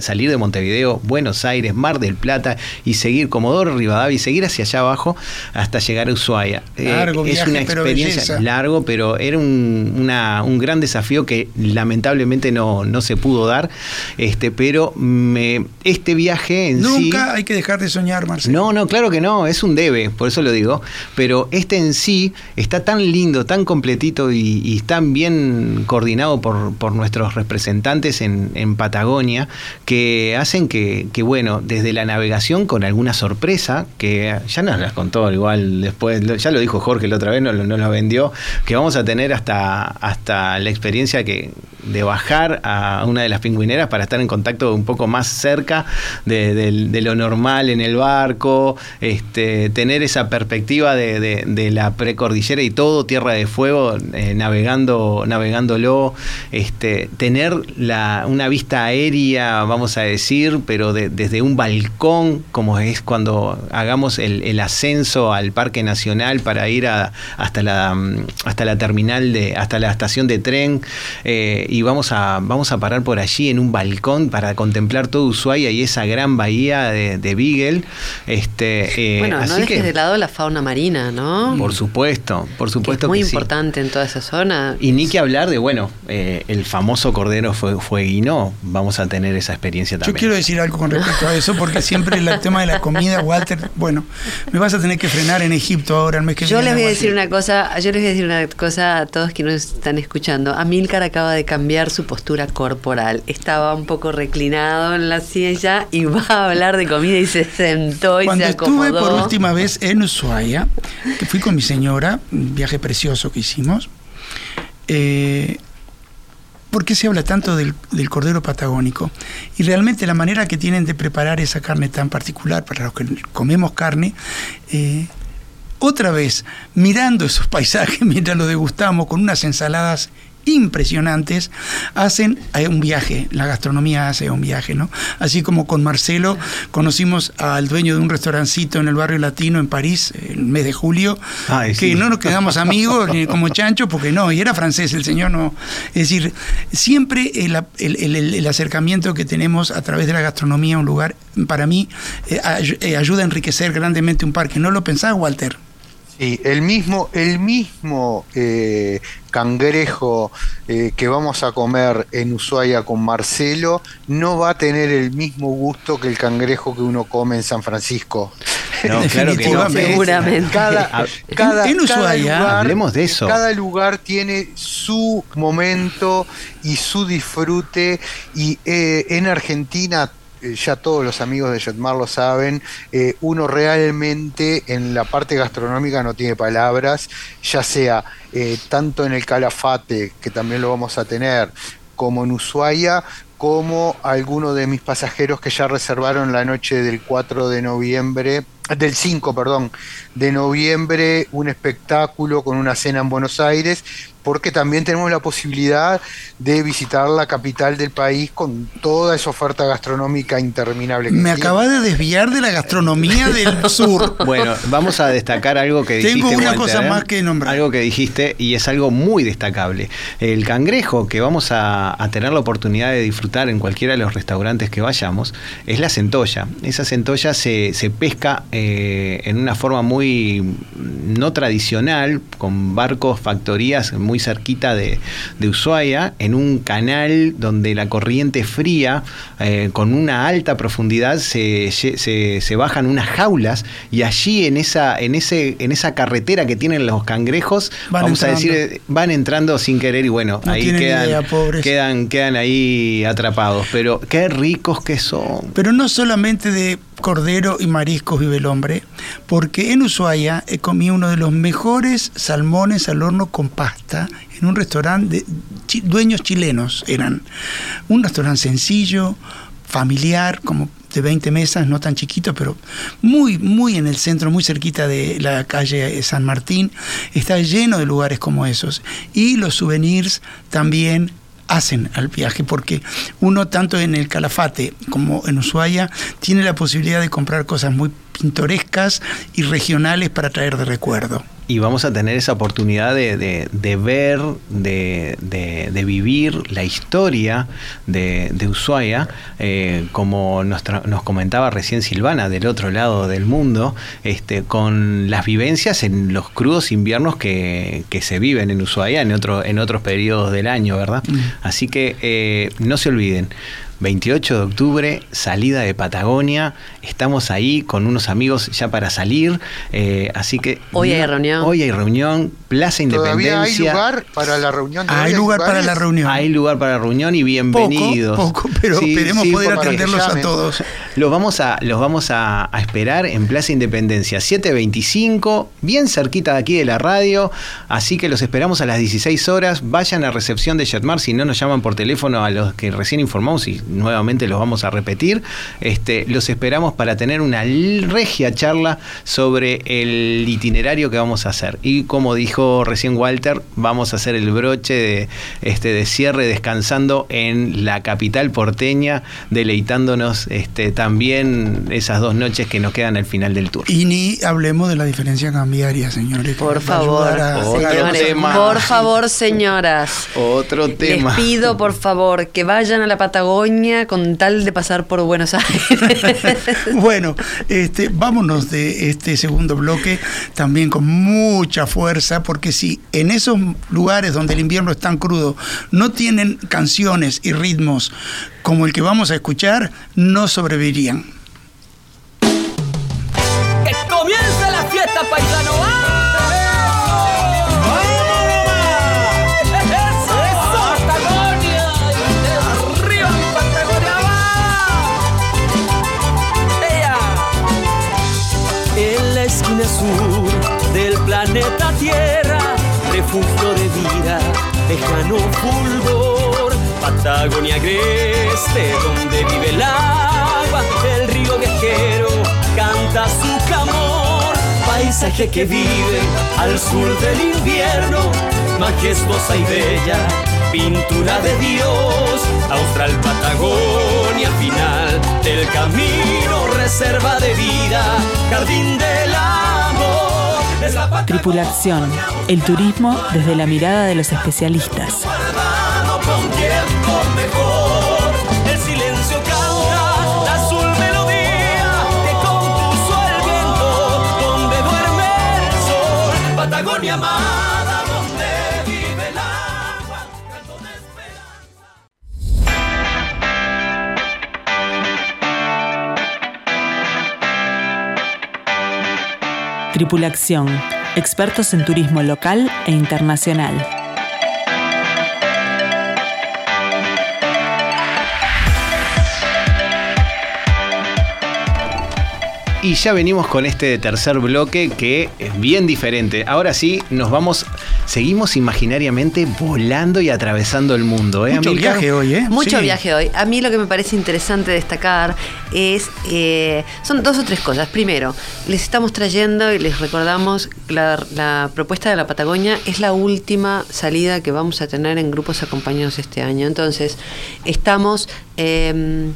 Speaker 1: salir de Montevideo, Buenos Aires, Mar del Plata y seguir Comodoro Rivadavia y seguir hacia allá abajo hasta llegar a Ushuaia.
Speaker 3: Eh, es una experiencia
Speaker 1: largo, pero era un, un, gran desafío que lamentablemente no, no se pudo dar. Este, pero me, este viaje en
Speaker 3: sí. Nunca hay que dejar de soñar, Marcelo.
Speaker 1: No, no, claro que no, es un debe, por eso lo digo. Pero este en sí está tan lindo, tan completito y, tan bien coordinado por, nuestros representantes en, Patagonia, que hacen que, bueno, desde la navegación con alguna sorpresa, que ya nos las contó igual después, ya lo dijo Jorge la otra vez, nos, nos lo vendió, que vamos a tener hasta, hasta la experiencia que de bajar a una de las pingüineras para estar en contacto un poco más cerca de, lo normal en el barco, este, tener esa perspectiva de, la precordillera y todo, Tierra de Fuego, eh, navegando, navegándolo, este, tener la, una vista aérea, vamos a decir, pero desde un balcón, como es cuando hagamos el, ascenso al Parque Nacional para ir hasta, la, hasta la terminal, de, hasta la estación de tren. Eh, y vamos a, vamos a parar por allí en un balcón para contemplar todo Ushuaia y esa gran bahía de, de Beagle. Este,
Speaker 2: eh, bueno, no dejes de lado la fauna marina, ¿no?
Speaker 1: Por supuesto, por supuesto
Speaker 2: que
Speaker 1: es
Speaker 2: muy importante en toda esa zona.
Speaker 1: Y ni que hablar de, bueno, eh, el famoso cordero fue, fueguino, vamos a tener esa experiencia también.
Speaker 3: Yo quiero decir algo con respecto a eso, porque siempre el tema de la comida, Walter, bueno, me vas a tener que frenar en Egipto ahora el mes que
Speaker 2: yo
Speaker 3: viene.
Speaker 2: Les voy a decir una cosa, yo les voy a decir una cosa a todos que nos están escuchando. Amílcar acaba de cambiar cambiar su postura corporal. Estaba un poco reclinado en la silla y va a hablar de comida y se sentó y
Speaker 3: Cuando
Speaker 2: se acomodó.
Speaker 3: estuve por última vez en Ushuaia, que fui con mi señora, un viaje precioso que hicimos, eh, ¿por qué se habla tanto del, cordero patagónico? Y realmente la manera que tienen de preparar esa carne tan particular para los que comemos carne, eh, otra vez, mirando esos paisajes mientras lo degustamos con unas ensaladas impresionantes, hacen un viaje, la gastronomía hace un viaje, ¿no? Así como con Marcelo conocimos al dueño de un restaurancito en el barrio latino en París, en el mes de julio, que no nos quedamos amigos ni como chancho, porque no, y era francés, el señor no. Es decir, siempre el, acercamiento que tenemos a través de la gastronomía a un lugar, para mí, eh, eh, ayuda a enriquecer grandemente un parque. ¿No lo pensás, Walter?
Speaker 4: Sí, el mismo, el mismo eh, cangrejo eh, que vamos a comer en Ushuaia con Marcelo no va a tener el mismo gusto que el cangrejo que uno come en San Francisco.
Speaker 1: No, claro que no.
Speaker 2: Seguramente.
Speaker 4: Cada, en, Ushuaia, hablemos de eso. Cada lugar tiene su momento y su disfrute y eh, en Argentina ya todos los amigos de Jetmar lo saben, eh, uno realmente en la parte gastronómica no tiene palabras, ya sea eh, tanto en el Calafate, que también lo vamos a tener, como en Ushuaia, como algunos de mis pasajeros que ya reservaron la noche del 4 de noviembre, del 5, perdón, de noviembre, un espectáculo con una cena en Buenos Aires porque también tenemos la posibilidad de visitar la capital del país con toda esa oferta gastronómica interminable.
Speaker 3: Me acaba de desviar de la gastronomía del sur.
Speaker 1: Bueno, vamos a destacar algo que dijiste.
Speaker 3: Tengo una cosa ¿eh? más que nombrar.
Speaker 1: Algo que dijiste y es algo muy destacable. El cangrejo que vamos a, tener la oportunidad de disfrutar en cualquiera de los restaurantes que vayamos es la centolla. Esa centolla se, pesca eh, en una forma muy no tradicional, con barcos, factorías muy cerquita de, Ushuaia, en un canal donde la corriente fría, eh, con una alta profundidad, se, se, bajan unas jaulas y allí en esa, en, ese, en esa carretera que tienen los cangrejos, vamos a decir, van entrando sin querer y bueno, ahí quedan, quedan, quedan ahí atrapados. Pero qué ricos que son.
Speaker 3: Pero no solamente de cordero y mariscos vive hombre, porque en Ushuaia he comido uno de los mejores salmones al horno con pasta en un restaurante de dueños chilenos eran. Un restaurante sencillo, familiar, como de 20 mesas, no tan chiquito, pero muy, muy en el centro, muy cerquita de la calle San Martín. Está lleno de lugares como esos. Y los souvenirs también hacen al viaje, porque uno tanto en el Calafate como en Ushuaia tiene la posibilidad de comprar cosas muy pintorescas y regionales para traer de recuerdo
Speaker 1: y vamos a tener esa oportunidad de, ver, de, vivir la historia de, Ushuaia, eh, como nos, comentaba recién Silvana, del otro lado del mundo, este, con las vivencias en los crudos inviernos que, se viven en Ushuaia en, otro, en otros periodos del año, ¿verdad? Mm. Así que eh, no se olviden. 28 de octubre, salida de Patagonia. Estamos ahí con unos amigos ya para salir. Eh, así que.
Speaker 2: Hoy hay reunión.
Speaker 1: Hoy hay reunión. Plaza Independencia.
Speaker 4: ¿Todavía hay lugar para la reunión?
Speaker 3: Hay lugar para la reunión.
Speaker 1: Hay lugar para la reunión y bienvenidos.
Speaker 3: Poco, pero esperemos poder atenderlos a todos.
Speaker 1: Los vamos a, los vamos a, esperar en Plaza Independencia 725, bien cerquita de aquí de la radio. Así que los esperamos a las 16 horas. Vayan a recepción de Jetmar si no nos llaman por teléfono a los que recién informamos y nuevamente los vamos a repetir. Este, los esperamos para tener una regia charla sobre el itinerario que vamos a hacer. Y como dijo recién Walter, vamos a hacer el broche de, este, de cierre descansando en la capital porteña, deleitándonos este, también esas dos noches que nos quedan al final del tour.
Speaker 3: Y ni hablemos de la diferencia cambiaria, señores.
Speaker 2: Por favor, señores, por favor, señoras.
Speaker 1: Otro tema.
Speaker 2: Les pido, por favor, que vayan a la Patagonia con tal de pasar por Buenos Aires.
Speaker 3: bueno, este, vámonos de este segundo bloque también con mucha fuerza, porque si en esos lugares donde el invierno es tan crudo no tienen canciones y ritmos como el que vamos a escuchar, no sobrevivirían.
Speaker 6: ¡Que comience la fiesta, paisano! Sur del planeta Tierra, refugio de vida, lejano fulgor Patagonia agreste, donde vive el agua, el río viajero canta su clamor. Paisaje que vive al sur del invierno, majestuosa y bella, pintura de Dios. Austral Patagonia, final del camino, reserva de vida, jardín del amor. Es la Patagonia
Speaker 7: Tripulación, el turismo desde la mirada de los especialistas.
Speaker 6: con
Speaker 7: Tripulación, expertos en turismo local e internacional.
Speaker 1: Y ya venimos con este tercer bloque que es bien diferente. Ahora sí, nos vamos, seguimos imaginariamente volando y atravesando el mundo. ¿eh,
Speaker 3: Mucho
Speaker 1: Amilcar?
Speaker 3: viaje hoy, ¿eh?
Speaker 2: Mucho
Speaker 3: Sí.
Speaker 2: viaje hoy. A mí lo que me parece interesante destacar es, eh, son dos o tres cosas. Primero, les estamos trayendo y les recordamos la, la propuesta de la Patagonia es la última salida que vamos a tener en grupos acompañados este año. Entonces, estamos eh,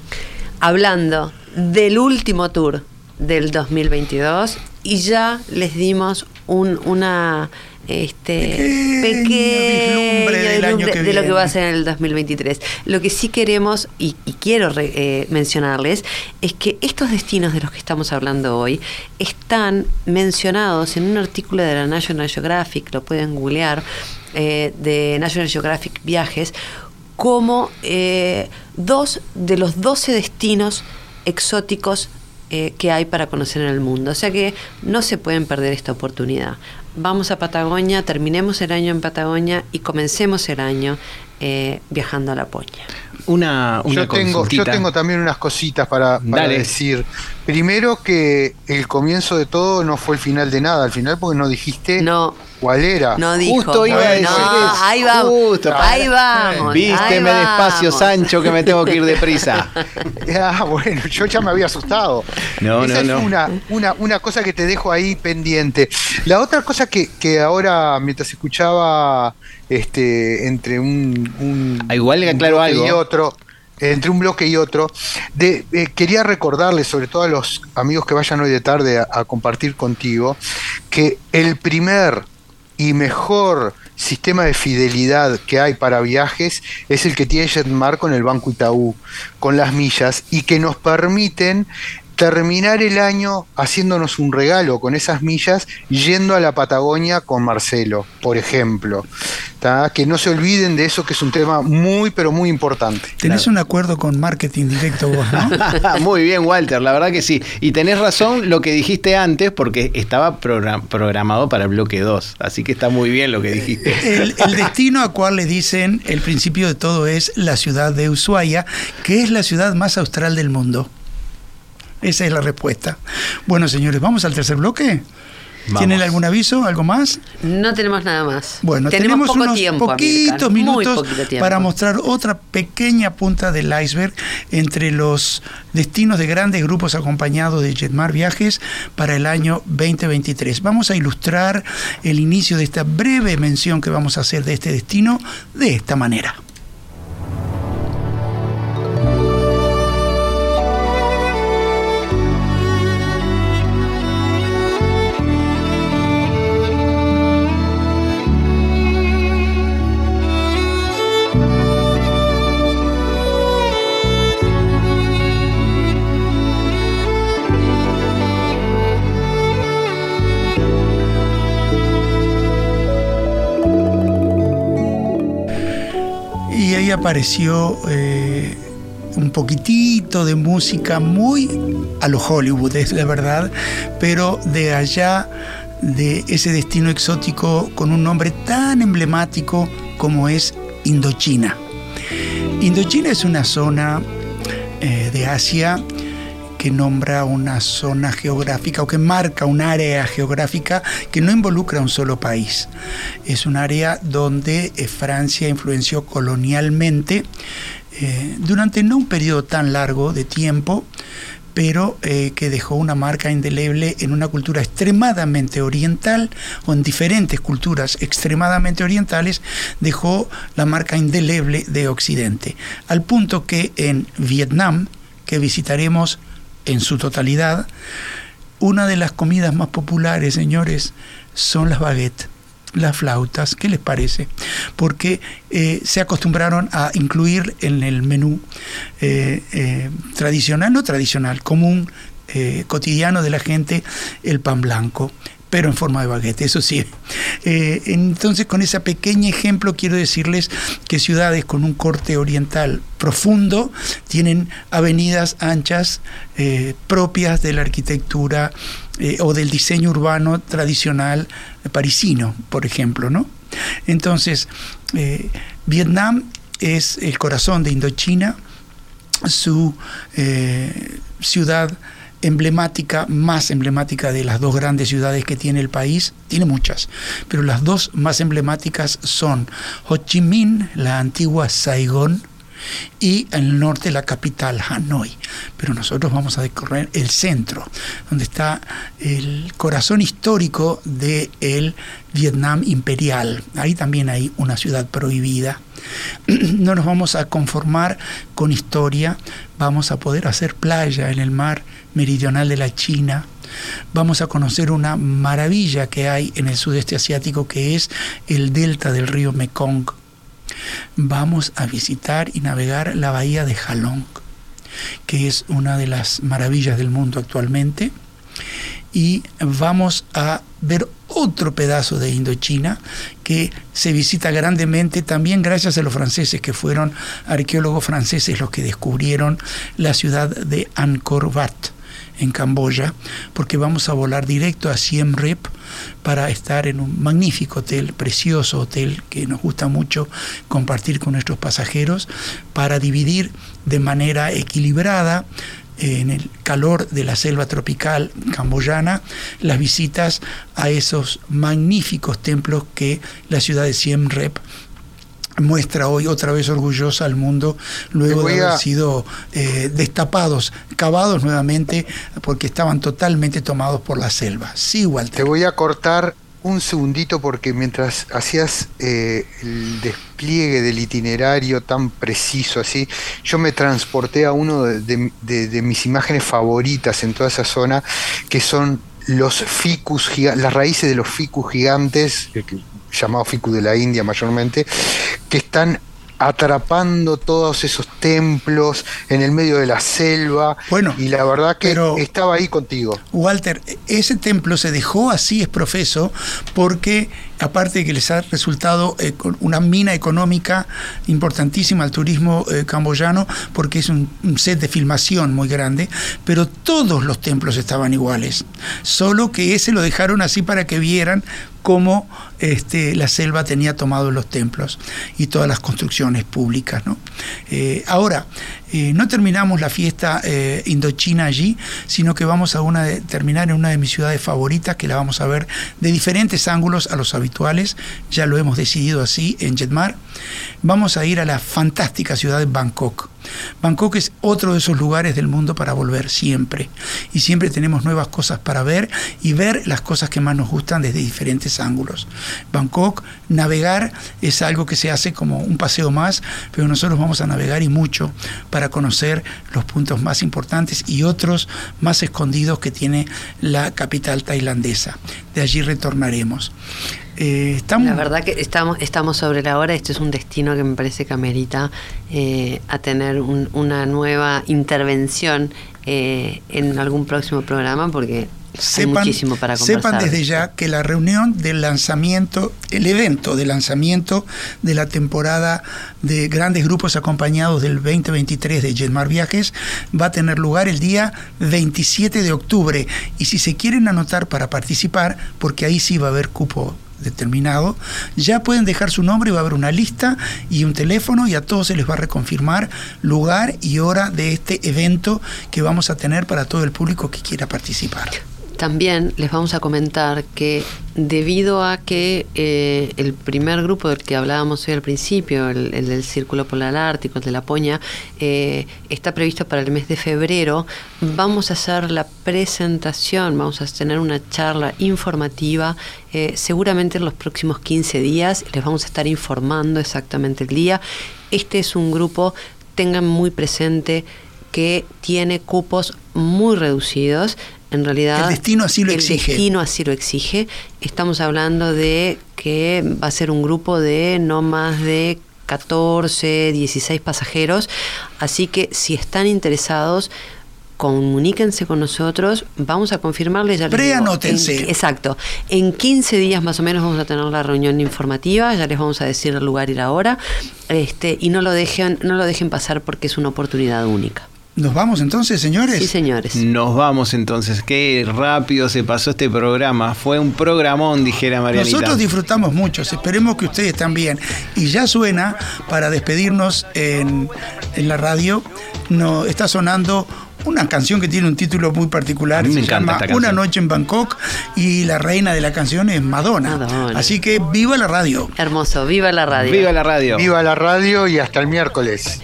Speaker 2: hablando del último tour del 2022 y ya les dimos un, una este
Speaker 3: Pequeño vislumbre del año que
Speaker 2: de lo que va a ser en el 2023. Lo que sí queremos y, y quiero re- eh, mencionarles es que estos destinos de los que estamos hablando hoy están mencionados en un artículo de la National Geographic, lo pueden googlear, eh, de National Geographic Viajes, como eh, dos de los 12 destinos exóticos eh, que hay para conocer en el mundo. O sea que no se pueden perder esta oportunidad. Vamos a Patagonia, terminemos el año en Patagonia y comencemos el año eh, viajando a la Poña.
Speaker 1: Una, una
Speaker 4: yo, tengo, yo tengo también unas cositas para, decir. Primero que el comienzo de todo no fue el final de nada, al final porque no dijiste
Speaker 2: No,
Speaker 4: cuál era.
Speaker 2: no dijo.
Speaker 1: Justo iba a
Speaker 2: no,
Speaker 1: decir eso.
Speaker 2: ahí vamos.
Speaker 1: Justo,
Speaker 2: ahí vamos.
Speaker 1: Vísteme
Speaker 2: ahí
Speaker 1: despacio,
Speaker 2: vamos.
Speaker 1: Sancho, que me tengo que ir deprisa.
Speaker 4: Ah, bueno, yo ya me había asustado.
Speaker 1: No,
Speaker 4: Esa
Speaker 1: no,
Speaker 4: es
Speaker 1: no.
Speaker 4: Una, una, una cosa que te dejo ahí pendiente. La otra cosa que, que ahora, mientras escuchaba este, entre un, un,
Speaker 1: Ah, igual aclaro algo.
Speaker 4: y otro, entre un bloque y otro, de, eh, quería recordarles, sobre todo a los amigos que vayan hoy de tarde a, a compartir contigo, que el primer y mejor sistema de fidelidad que hay para viajes es el que tiene Jetmar con el Banco Itaú, con las millas, y que nos permiten terminar el año haciéndonos un regalo con esas millas yendo a la Patagonia con Marcelo, por ejemplo. ¿Tá? Que no se olviden de eso que es un tema muy, pero muy importante.
Speaker 3: Tenés un acuerdo con marketing directo vos, ¿no?
Speaker 1: Muy bien, Walter, la verdad que sí. Y tenés razón lo que dijiste antes, porque estaba program- programado para el bloque 2. Así que está muy bien lo que dijiste.
Speaker 3: El, el destino a cual le dicen el principio de todo es la ciudad de Ushuaia, que es la ciudad más austral del mundo. Esa es la respuesta. Bueno, señores, ¿vamos al tercer bloque? ¿Tienen algún aviso, algo más?
Speaker 2: No tenemos nada más.
Speaker 3: Bueno,
Speaker 2: tenemos,
Speaker 3: tenemos,
Speaker 2: poco
Speaker 3: unos
Speaker 2: tiempo.
Speaker 3: poquitos minutos
Speaker 2: poquito tiempo.
Speaker 3: para mostrar otra pequeña punta del iceberg entre los destinos de grandes grupos acompañados de Jetmar Viajes para el año 2023. Vamos a ilustrar el inicio de esta breve mención que vamos a hacer de este destino de esta manera. Apareció eh, un poquitito de música muy a lo Hollywood, es la verdad, pero de allá, de ese destino exótico con un nombre tan emblemático como es Indochina. Indochina es una zona eh, de Asia que nombra una zona geográfica o que marca un área geográfica que no involucra un solo país. Es un área donde eh, Francia influenció colonialmente eh, durante no un periodo tan largo de tiempo, pero eh, que dejó una marca indeleble en una cultura extremadamente oriental o en diferentes culturas extremadamente orientales, dejó la marca indeleble de Occidente, al punto que en Vietnam, que visitaremos en su totalidad, una de las comidas más populares, señores, son las baguettes las flautas, ¿qué les parece? Porque eh, se acostumbraron a incluir en el menú eh, eh, tradicional, no tradicional, común, cotidiano de la gente, el pan blanco pero en forma de baguette, eso sí. entonces, con ese pequeño ejemplo, quiero decirles que ciudades con un corte oriental profundo tienen avenidas anchas propias de la arquitectura eh, o del diseño urbano tradicional parisino, por ejemplo, ¿no? Entonces, eh, Vietnam es el corazón de Indochina, su eh, ciudad emblemática, más emblemática de las dos grandes ciudades que tiene el país, tiene muchas, pero las dos más emblemáticas son Ho Chi Minh, la antigua Saigón, y en el norte la capital, Hanoi. Pero nosotros vamos a recorrer el centro, donde está el corazón histórico del el Vietnam imperial. Ahí también hay una ciudad prohibida. No nos vamos a conformar con historia, vamos a poder hacer playa en el mar meridional de la China, vamos a conocer una maravilla que hay en el sudeste asiático que es el delta del río Mekong vamos a visitar y navegar la bahía de Halong, que es una de las maravillas del mundo actualmente, y vamos a ver otro pedazo de Indochina que se visita grandemente también gracias a los franceses, que fueron arqueólogos franceses los que descubrieron la ciudad de Angkor Wat en Camboya, porque vamos a volar directo a Siem Reap para estar en un magnífico hotel, precioso hotel que nos gusta mucho compartir con nuestros pasajeros, para dividir de manera equilibrada en el calor de la selva tropical camboyana, las visitas a esos magníficos templos que la ciudad de Siem Reap muestra hoy otra vez orgullosa al mundo luego de haber sido eh, destapados, cavados nuevamente porque estaban totalmente tomados por la selva. Sí, Walter.
Speaker 4: Te voy a cortar un segundito porque mientras hacías eh, el despliegue del itinerario tan preciso así, yo me transporté a uno de, mis imágenes favoritas en toda esa zona, que son los ficus, las raíces de los ficus gigantes, llamado ficus de la India mayormente, que están atrapando todos esos templos en el medio de la selva.
Speaker 3: Bueno,
Speaker 4: y la verdad que estaba ahí contigo.
Speaker 3: Walter, ese templo se dejó así es profeso porque aparte de que les ha resultado eh, una mina económica importantísima al turismo eh, camboyano, porque es un, set de filmación muy grande, pero todos los templos estaban iguales, solo que ese lo dejaron así para que vieran cómo este, la selva tenía tomado los templos y todas las construcciones públicas. ¿no? Eh, ahora, no terminamos la fiesta indochina allí, sino que vamos a una terminar en una de mis ciudades favoritas, que la vamos a ver de diferentes ángulos a los habituales, ya lo hemos decidido así en Jetmar. Vamos a ir a la fantástica ciudad de Bangkok. Bangkok es otro de esos lugares del mundo para volver siempre. Y siempre tenemos nuevas cosas para ver y ver las cosas que más nos gustan desde diferentes ángulos. Bangkok, navegar es algo que se hace como un paseo más, pero nosotros vamos a navegar y mucho para conocer los puntos más importantes y otros más escondidos que tiene la capital tailandesa. De allí retornaremos.
Speaker 2: Eh, estamos... La verdad que estamos, estamos sobre la hora. Este es un destino que me parece que amerita eh, a tener una nueva intervención eh, en algún próximo programa porque
Speaker 3: sepan, muchísimo para Sepan desde ya que la reunión del lanzamiento, el evento de lanzamiento de la temporada de grandes grupos acompañados del 2023 de Jetmar Viajes va a tener lugar el día 27 de octubre. Y si se quieren anotar para participar, porque ahí sí va a haber cupo determinado, ya pueden dejar su nombre y va a haber una lista y un teléfono y a todos se les va a reconfirmar lugar y hora de este evento que vamos a tener para todo el público que quiera participar
Speaker 2: también les vamos a comentar que debido a que eh, el primer grupo del que hablábamos hoy al principio, el, del Círculo Polar Ártico, el de la Poña, eh, está previsto para el mes de febrero, vamos a hacer la presentación, vamos a tener una charla informativa eh, seguramente en los próximos 15 días, les vamos a estar informando exactamente el día. Este es un grupo, tengan muy presente, que tiene cupos muy reducidos en realidad
Speaker 3: el destino así lo
Speaker 2: el
Speaker 3: exige.
Speaker 2: destino así lo exige. Estamos hablando de que va a ser un grupo de no más de 14, 16 pasajeros, así que si están interesados comuníquense con nosotros, vamos a confirmarles ya
Speaker 3: Preanótense.
Speaker 2: Exacto. En 15 días más o menos vamos a tener la reunión informativa, ya les vamos a decir el lugar y la hora. Este, y no lo dejen, no lo dejen pasar porque es una oportunidad única.
Speaker 3: ¿Nos vamos entonces, señores?
Speaker 2: Sí, señores.
Speaker 1: Nos vamos entonces. Qué rápido se pasó este programa. Fue un programón, dijera Marianita.
Speaker 3: Nosotros disfrutamos mucho. Esperemos que ustedes también. Y ya suena, para despedirnos en, en la radio, no, está sonando una canción que tiene un título muy particular.
Speaker 1: A mí me
Speaker 3: se
Speaker 1: encanta
Speaker 3: llama
Speaker 1: esta canción.
Speaker 3: Una noche en Bangkok y la reina de la canción es Madonna.
Speaker 2: Madonna.
Speaker 3: Así que viva la radio.
Speaker 2: Hermoso, viva la radio.
Speaker 1: Viva la radio.
Speaker 4: Viva la radio y hasta el miércoles.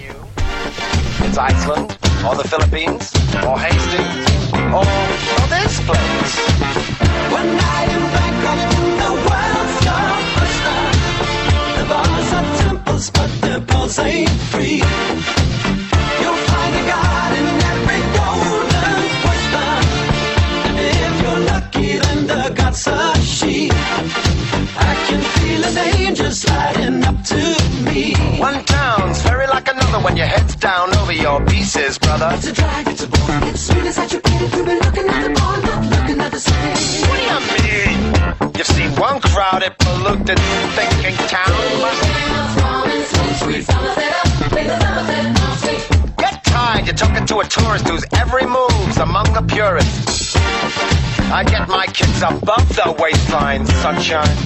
Speaker 8: It's Iceland, or the Philippines, or Hastings, or, or this place.
Speaker 9: One night in Bangkok, the world's your oyster. The bars are temples, but their pulse ain't free. You'll find a god in every golden oyster. And if you're lucky, then the god's a she. I can feel an angel sliding up to me.
Speaker 8: One town's very when your head's down over your pieces, brother.
Speaker 9: It's a drag, it's a bore, it's sweet as educated. We've been looking at the bar, not looking at the same.
Speaker 8: What do you mean? You've seen one crowded, polluted, thinking town, get tired. You're talking to a tourist whose every move's among the purists. I get my kids above the waistline, sunshine.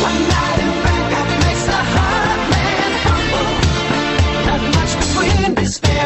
Speaker 9: One night in